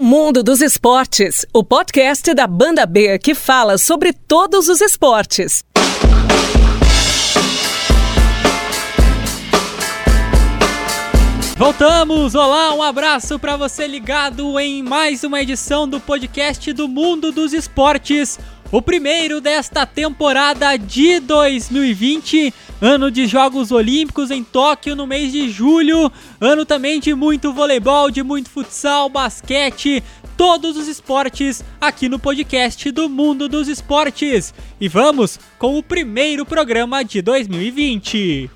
Mundo dos Esportes, o podcast da Banda B que fala sobre todos os esportes. Voltamos! Olá, um abraço para você ligado em mais uma edição do podcast do Mundo dos Esportes, o primeiro desta temporada de 2020 ano de Jogos Olímpicos em Tóquio no mês de julho, ano também de muito voleibol, de muito futsal, basquete, todos os esportes aqui no podcast do Mundo dos Esportes. E vamos com o primeiro programa de 2020.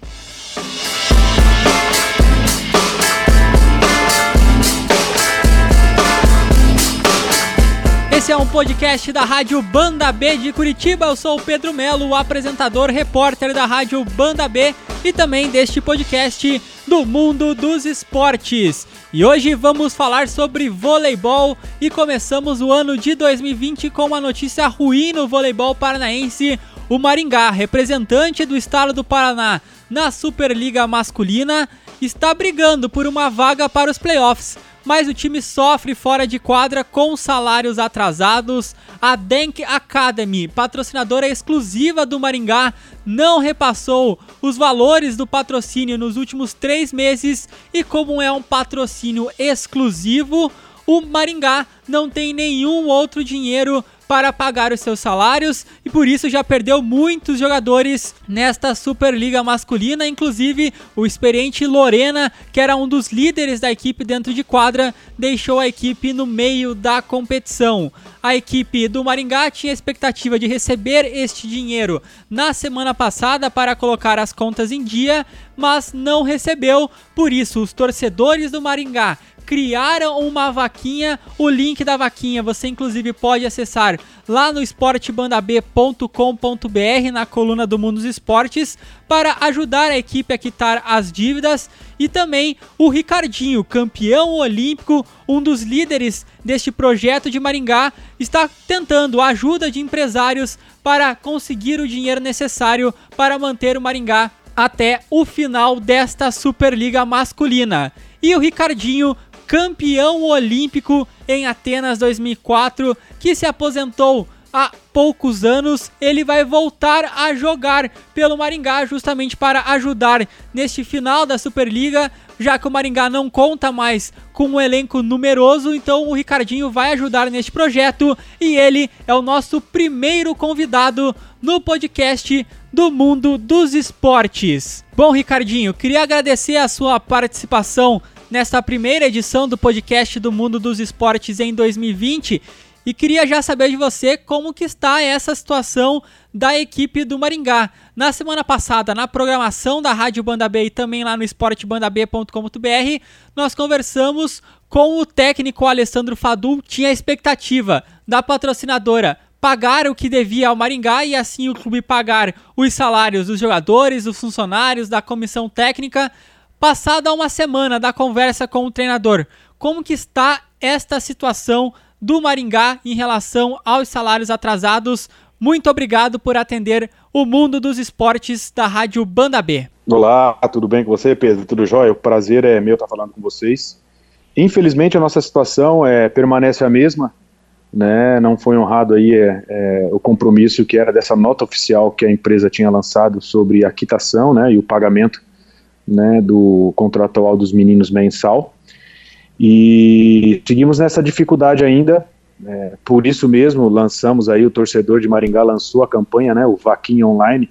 Esse é um podcast da Rádio Banda B de Curitiba. Eu sou o Pedro Melo, o apresentador, repórter da Rádio Banda B e também deste podcast do mundo dos esportes. E hoje vamos falar sobre voleibol e começamos o ano de 2020 com uma notícia ruim no voleibol paranaense. O Maringá, representante do estado do Paraná na Superliga Masculina, está brigando por uma vaga para os playoffs mas o time sofre fora de quadra com salários atrasados. A Denk Academy, patrocinadora exclusiva do Maringá, não repassou os valores do patrocínio nos últimos três meses e, como é um patrocínio exclusivo, o Maringá não tem nenhum outro dinheiro para pagar os seus salários e por isso já perdeu muitos jogadores nesta Superliga masculina, inclusive o experiente Lorena, que era um dos líderes da equipe dentro de quadra, deixou a equipe no meio da competição. A equipe do Maringá tinha expectativa de receber este dinheiro na semana passada para colocar as contas em dia, mas não recebeu, por isso os torcedores do Maringá criaram uma vaquinha. O link da vaquinha você inclusive pode acessar lá no esportebandab.com.br na coluna do Mundo dos Esportes para ajudar a equipe a quitar as dívidas e também o Ricardinho, campeão olímpico, um dos líderes deste projeto de Maringá, está tentando a ajuda de empresários para conseguir o dinheiro necessário para manter o Maringá até o final desta Superliga masculina. E o Ricardinho campeão olímpico em Atenas 2004, que se aposentou há poucos anos, ele vai voltar a jogar pelo Maringá justamente para ajudar neste final da Superliga, já que o Maringá não conta mais com um elenco numeroso, então o Ricardinho vai ajudar neste projeto. E ele é o nosso primeiro convidado no podcast do mundo dos esportes. Bom, Ricardinho, queria agradecer a sua participação nesta primeira edição do podcast do Mundo dos Esportes em 2020 e queria já saber de você como que está essa situação da equipe do Maringá. Na semana passada, na programação da Rádio Banda B e também lá no esportebandab.com.br, nós conversamos com o técnico Alessandro Fadu, tinha a expectativa da patrocinadora pagar o que devia ao Maringá e assim o clube pagar os salários dos jogadores, dos funcionários, da comissão técnica, Passada uma semana da conversa com o treinador, como que está esta situação do Maringá em relação aos salários atrasados? Muito obrigado por atender o mundo dos esportes da Rádio Banda B. Olá, tudo bem com você, Pedro? Tudo jóia? O prazer é meu estar falando com vocês. Infelizmente, a nossa situação é, permanece a mesma. Né? Não foi honrado aí é, é, o compromisso que era dessa nota oficial que a empresa tinha lançado sobre a quitação né, e o pagamento né, do contratual dos meninos mensal. E seguimos nessa dificuldade ainda, é, por isso mesmo lançamos aí, o torcedor de Maringá lançou a campanha, né, o Vaquinha Online,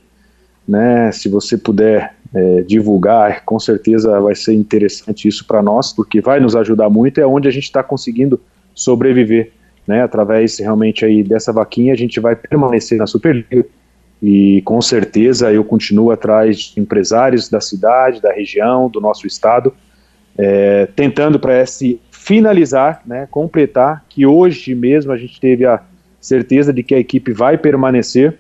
né, se você puder é, divulgar, com certeza vai ser interessante isso para nós, porque vai nos ajudar muito, é onde a gente está conseguindo sobreviver, né, através realmente aí dessa vaquinha a gente vai permanecer na Superliga, e com certeza eu continuo atrás de empresários da cidade, da região, do nosso estado, é, tentando para esse finalizar, né, completar, que hoje mesmo a gente teve a certeza de que a equipe vai permanecer.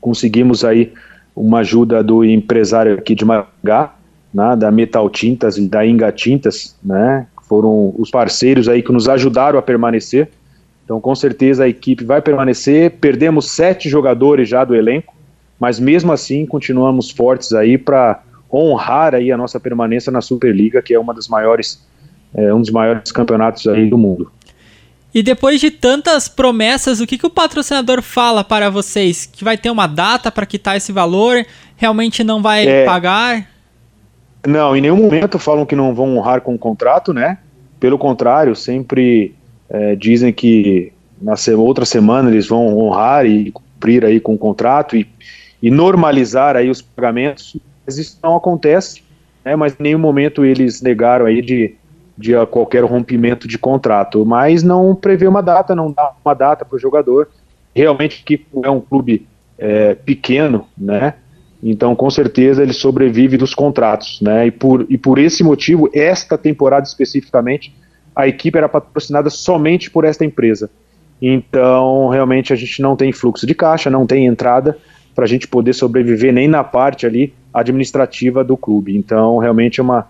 Conseguimos aí uma ajuda do empresário aqui de Magá, né, da Metal Tintas e da Inga Tintas, né, foram os parceiros aí que nos ajudaram a permanecer. Então, com certeza a equipe vai permanecer. Perdemos sete jogadores já do elenco, mas mesmo assim continuamos fortes aí para honrar aí a nossa permanência na Superliga, que é uma das maiores, é, um dos maiores campeonatos aí do mundo. E depois de tantas promessas, o que, que o patrocinador fala para vocês? Que vai ter uma data para quitar esse valor? Realmente não vai é... pagar? Não, em nenhum momento falam que não vão honrar com o contrato, né? Pelo contrário, sempre é, dizem que na outra semana eles vão honrar e cumprir aí com o contrato e, e normalizar aí os pagamentos. Mas isso não acontece, né? Mas em nenhum momento eles negaram aí de, de qualquer rompimento de contrato. Mas não prevê uma data, não dá uma data para o jogador. Realmente que é um clube é, pequeno, né? Então, com certeza, ele sobrevive dos contratos, né? E por, e por esse motivo, esta temporada especificamente, a equipe era patrocinada somente por esta empresa. Então, realmente, a gente não tem fluxo de caixa, não tem entrada para a gente poder sobreviver nem na parte ali administrativa do clube. Então, realmente é uma,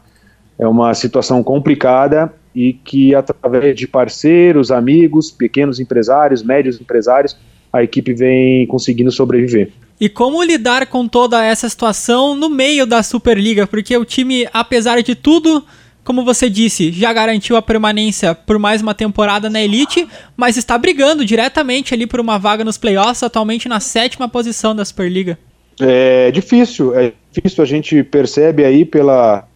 é uma situação complicada e que, através de parceiros, amigos, pequenos empresários, médios empresários, a equipe vem conseguindo sobreviver. E como lidar com toda essa situação no meio da Superliga? Porque o time, apesar de tudo, como você disse, já garantiu a permanência por mais uma temporada na Elite, mas está brigando diretamente ali por uma vaga nos playoffs, atualmente na sétima posição da Superliga. É difícil, é difícil, a gente percebe aí pela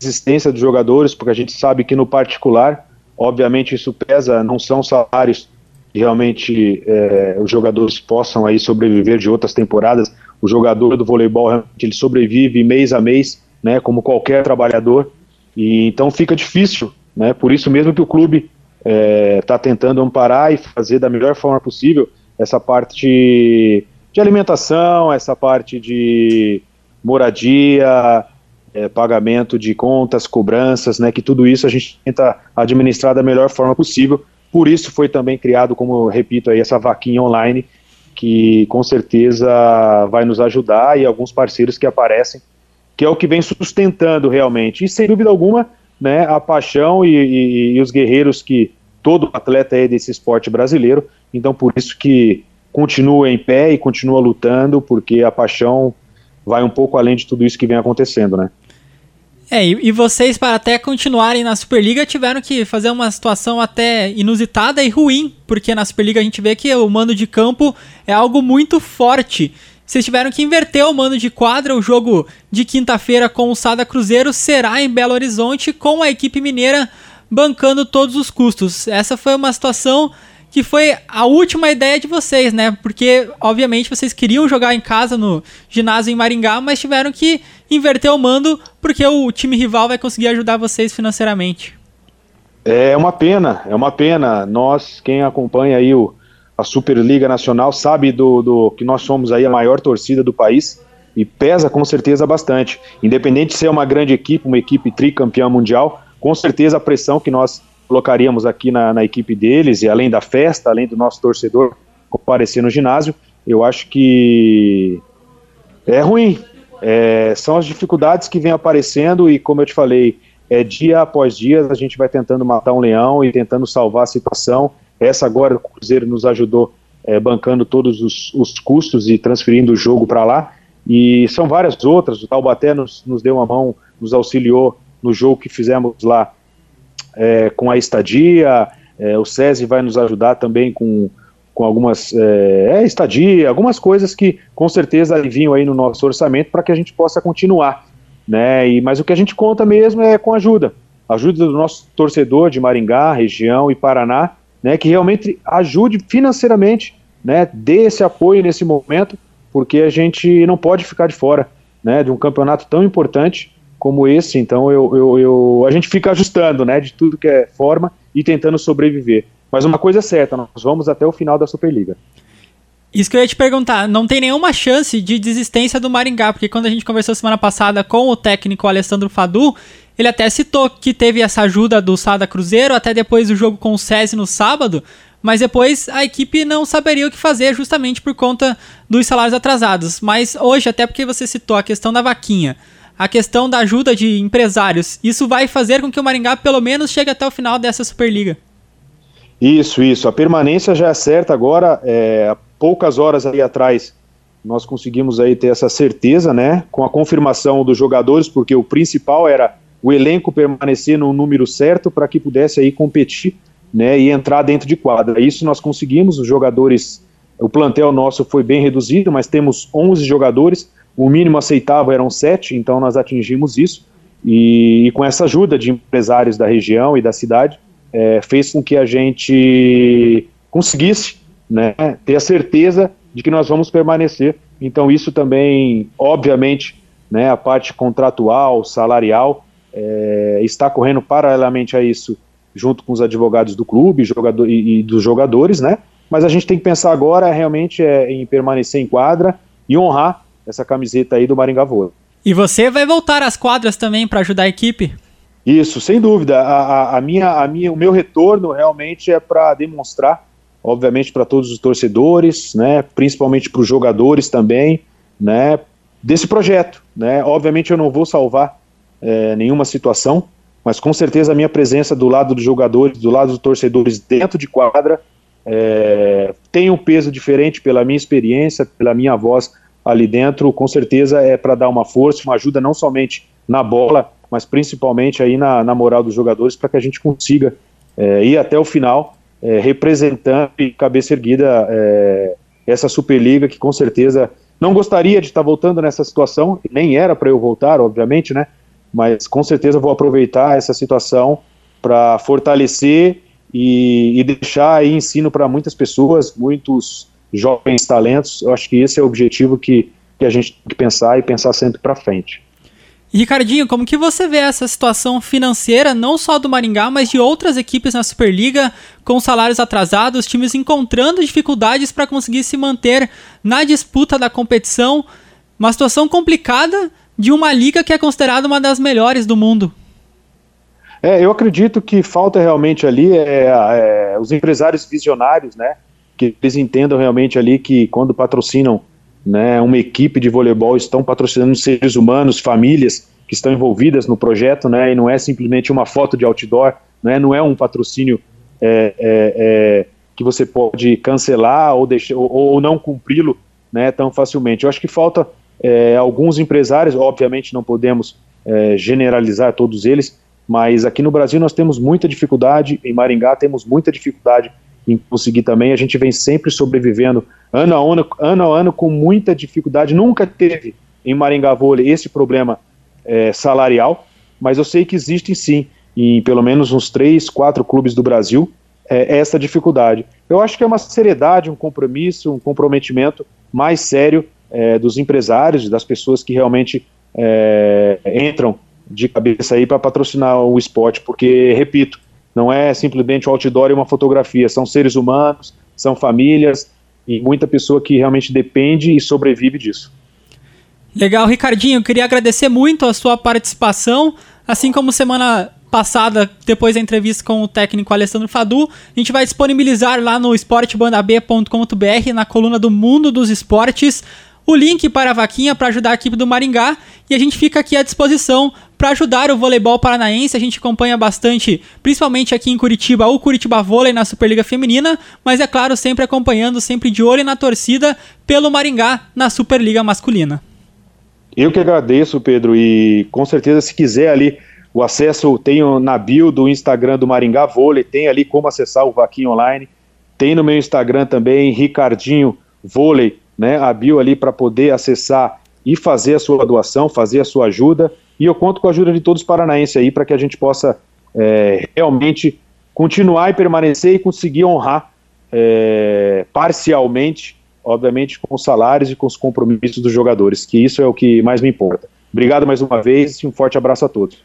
existência dos jogadores, porque a gente sabe que no particular, obviamente isso pesa, não são salários realmente é, os jogadores possam aí sobreviver de outras temporadas. O jogador do voleibol ele sobrevive mês a mês, né, como qualquer trabalhador. E então fica difícil, né? Por isso mesmo que o clube está é, tá tentando amparar e fazer da melhor forma possível essa parte de alimentação, essa parte de moradia, é, pagamento de contas, cobranças, né? Que tudo isso a gente tenta administrar da melhor forma possível por isso foi também criado, como repito aí, essa vaquinha online, que com certeza vai nos ajudar e alguns parceiros que aparecem, que é o que vem sustentando realmente. E sem dúvida alguma, né, a paixão e, e, e os guerreiros que todo atleta é desse esporte brasileiro. Então por isso que continua em pé e continua lutando, porque a paixão vai um pouco além de tudo isso que vem acontecendo, né? É, e, vocês, para até continuarem na Superliga, tiveram que fazer uma situação até inusitada e ruim, porque na Superliga a gente vê que o mando de campo é algo muito forte. Vocês tiveram que inverter o mando de quadra, o jogo de quinta-feira com o Sada Cruzeiro será em Belo Horizonte, com a equipe mineira bancando todos os custos. Essa foi uma situação que foi a última ideia de vocês, né? Porque, obviamente, vocês queriam jogar em casa no ginásio em Maringá, mas tiveram que inverter o mando porque o time rival vai conseguir ajudar vocês financeiramente. É uma pena, é uma pena. Nós, quem acompanha aí o, a Superliga Nacional, sabe do, do que nós somos aí a maior torcida do país e pesa com certeza bastante. Independente de ser uma grande equipe, uma equipe tricampeã mundial, com certeza a pressão que nós colocaríamos aqui na, na equipe deles, e além da festa, além do nosso torcedor comparecer no ginásio, eu acho que é ruim. É, são as dificuldades que vêm aparecendo e, como eu te falei, é, dia após dia a gente vai tentando matar um leão e tentando salvar a situação. Essa agora o Cruzeiro nos ajudou é, bancando todos os, os, custos e transferindo o jogo para lá. E são várias outras. O Taubaté nos, nos deu uma mão, nos auxiliou no jogo que fizemos lá é, com a estadia, é, o SESI vai nos ajudar também com, com algumas é, é, estadia, algumas coisas que com certeza vinham aí no nosso orçamento para que a gente possa continuar. Né? E, mas o que a gente conta mesmo é com ajuda. Ajuda do nosso torcedor de Maringá, região e Paraná, né, que realmente ajude financeiramente, né, dê esse apoio nesse momento, porque a gente não pode ficar de fora né, de um campeonato tão importante como esse, então eu, eu, eu, a gente fica ajustando, né, de tudo que é forma e tentando sobreviver. Mas uma coisa é certa, nós vamos até o final da Superliga. Isso que eu ia te perguntar, não tem nenhuma chance de desistência do Maringá, porque quando a gente conversou semana passada com o técnico Alessandro Fadu, ele até citou que teve essa ajuda do Sada Cruzeiro, até depois do jogo com o SESI no sábado, mas depois a equipe não saberia o que fazer justamente por conta dos salários atrasados. Mas hoje, até porque você citou a questão da vaquinha, a questão da ajuda de empresários. Isso vai fazer com que o Maringá pelo menos chegue até o final dessa Superliga. Isso, isso. A permanência já é certa agora. É, há poucas horas aí atrás nós conseguimos aí ter essa certeza, né? Com a confirmação dos jogadores, porque o principal era o elenco permanecer no número certo para que pudesse aí competir né, e entrar dentro de quadra. Isso nós conseguimos, os jogadores, o plantel nosso foi bem reduzido, mas temos 11 jogadores, o mínimo aceitável eram 7, então nós atingimos isso, e, e com essa ajuda de empresários da região e da cidade, é, fez com que a gente conseguisse né, ter a certeza de que nós vamos permanecer. Então isso também, obviamente, né, a parte contratual, salarial, é, está correndo paralelamente a isso, junto com os advogados do clube jogador, e, e, dos jogadores, né? Mas a gente tem que pensar agora realmente é, em permanecer em quadra e honrar essa camiseta aí do Maringá Voa. E você vai voltar às quadras também para ajudar a equipe? Isso, sem dúvida. A, a, a, minha, a minha, o meu retorno realmente é para demonstrar, obviamente, para todos os torcedores, né? Principalmente para os jogadores também, né? Desse projeto, né? Obviamente eu não vou salvar é, nenhuma situação, mas com certeza a minha presença do lado dos jogadores, do lado dos torcedores dentro de quadra, é, tem um peso diferente pela minha experiência, pela minha voz ali dentro, com certeza é para dar uma força, uma ajuda não somente na bola, mas principalmente aí na, na moral dos jogadores para que a gente consiga é, ir até o final é, representando e cabeça erguida é, essa Superliga que com certeza não gostaria de estar voltando nessa situação, nem era para eu voltar, obviamente, né? Mas com certeza vou aproveitar essa situação para fortalecer e, e, deixar aí ensino para muitas pessoas, muitos jovens talentos. Eu acho que esse é o objetivo que, que a gente tem que pensar e pensar sempre para frente. Ricardinho, como que você vê essa situação financeira, não só do Maringá, mas de outras equipes na Superliga, com salários atrasados, times encontrando dificuldades para conseguir se manter na disputa da competição? Uma situação complicada de uma liga que é considerada uma das melhores do mundo. É, eu acredito que falta realmente ali é, é, os empresários visionários, né? Que eles entendam realmente ali que quando patrocinam né, uma equipe de voleibol, estão patrocinando seres humanos, famílias que estão envolvidas no projeto, né? E não é simplesmente uma foto de outdoor, né, não é um patrocínio é, é, é que você pode cancelar ou, deixar, ou, ou não cumpri-lo né, tão facilmente. Eu acho que falta é, alguns empresários, obviamente não podemos é, generalizar todos eles, mas aqui no Brasil nós temos muita dificuldade, em Maringá temos muita dificuldade em conseguir também, a gente vem sempre sobrevivendo ano a ano, ano, a ano com muita dificuldade, nunca teve em Maringá Vôlei esse problema é, salarial, mas eu sei que existem sim, em pelo menos uns três, quatro clubes do Brasil, é, essa dificuldade. Eu acho que é uma seriedade, um compromisso, um comprometimento mais sério é, dos empresários, das pessoas que realmente é, entram de cabeça aí para patrocinar o esporte, porque, repito, não é simplesmente o outdoor e uma fotografia, são seres humanos, são famílias e muita pessoa que realmente depende e sobrevive disso. Legal, Ricardinho, queria agradecer muito a sua participação, assim como semana passada, depois da entrevista com o técnico Alessandro Fadu, a gente vai disponibilizar lá no esportebandab.com.br na coluna do Mundo dos Esportes o link para a vaquinha para ajudar a equipe do Maringá e a gente fica aqui à disposição para ajudar o voleibol paranaense. A gente acompanha bastante, principalmente aqui em Curitiba, o Curitiba Vôlei na Superliga Feminina, mas é claro, sempre acompanhando, sempre de olho na torcida pelo Maringá na Superliga Masculina. Eu que agradeço, Pedro, e com certeza se quiser ali o acesso, tem na bio do Instagram do Maringá Vôlei, tem ali como acessar o Vaquinha Online, tem no meu Instagram também, Ricardinho Vôlei, né, a bio ali para poder acessar e fazer a sua doação, fazer a sua ajuda. E eu conto com a ajuda de todos os paranaenses aí para que a gente possa é, realmente continuar e permanecer e conseguir honrar é, parcialmente, obviamente, com os salários e com os compromissos dos jogadores, que isso é o que mais me importa. Obrigado mais uma vez e um forte abraço a todos.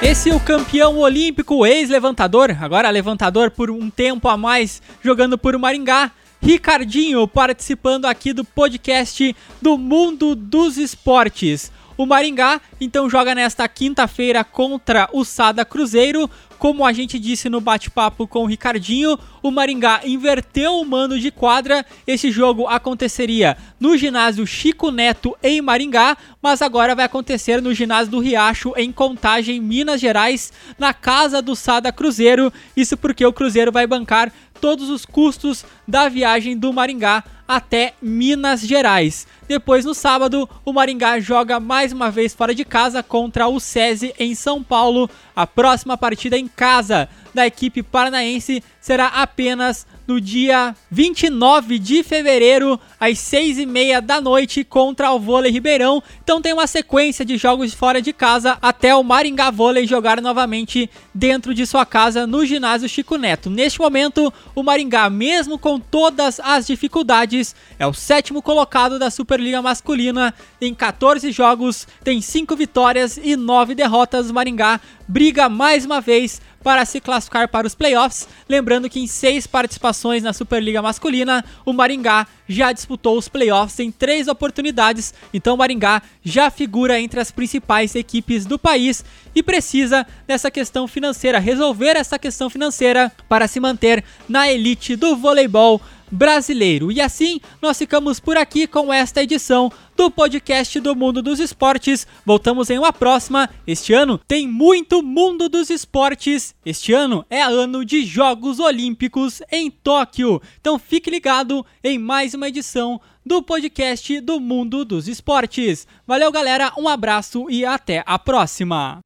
Esse é o campeão olímpico, ex-levantador, agora levantador por um tempo a mais, jogando por Maringá. Ricardinho participando aqui do podcast do Mundo dos Esportes. O Maringá então joga nesta quinta-feira contra o Sada Cruzeiro Como a gente disse no bate-papo com o Ricardinho, o Maringá inverteu o mano de quadra. Esse jogo aconteceria no ginásio Chico Neto em Maringá, mas agora vai acontecer no ginásio do Riacho em Contagem, Minas Gerais, na casa do Sada Cruzeiro. Isso porque o Cruzeiro vai bancar todos os custos da viagem do Maringá até Minas Gerais. Depois, no sábado, o Maringá joga mais uma vez fora de casa contra o SESI em São Paulo. A próxima partida em casa. Da equipe paranaense será apenas no dia 29 de fevereiro, às 6 e meia da noite, contra o Vôlei Ribeirão. Então tem uma sequência de jogos fora de casa até o Maringá Vôlei jogar novamente dentro de sua casa no ginásio Chico Neto. Neste momento, o Maringá, mesmo com todas as dificuldades, é o sétimo colocado da Superliga Masculina. Em 14 jogos, tem 5 vitórias e 9 derrotas. O Maringá briga mais uma vez para se classificar para os playoffs. Lembrando que em seis participações na Superliga Masculina, o Maringá já disputou os playoffs em três oportunidades, então o Maringá já figura entre as principais equipes do país e precisa dessa questão financeira, resolver essa questão financeira para se manter na elite do voleibol brasileiro. E assim, nós ficamos por aqui com esta edição do podcast do Mundo dos Esportes. Voltamos em uma próxima. Este ano tem muito Mundo dos Esportes. Este ano é ano de Jogos Olímpicos em Tóquio. Então fique ligado em mais uma edição do podcast do Mundo dos Esportes. Valeu, galera. Um abraço e até a próxima.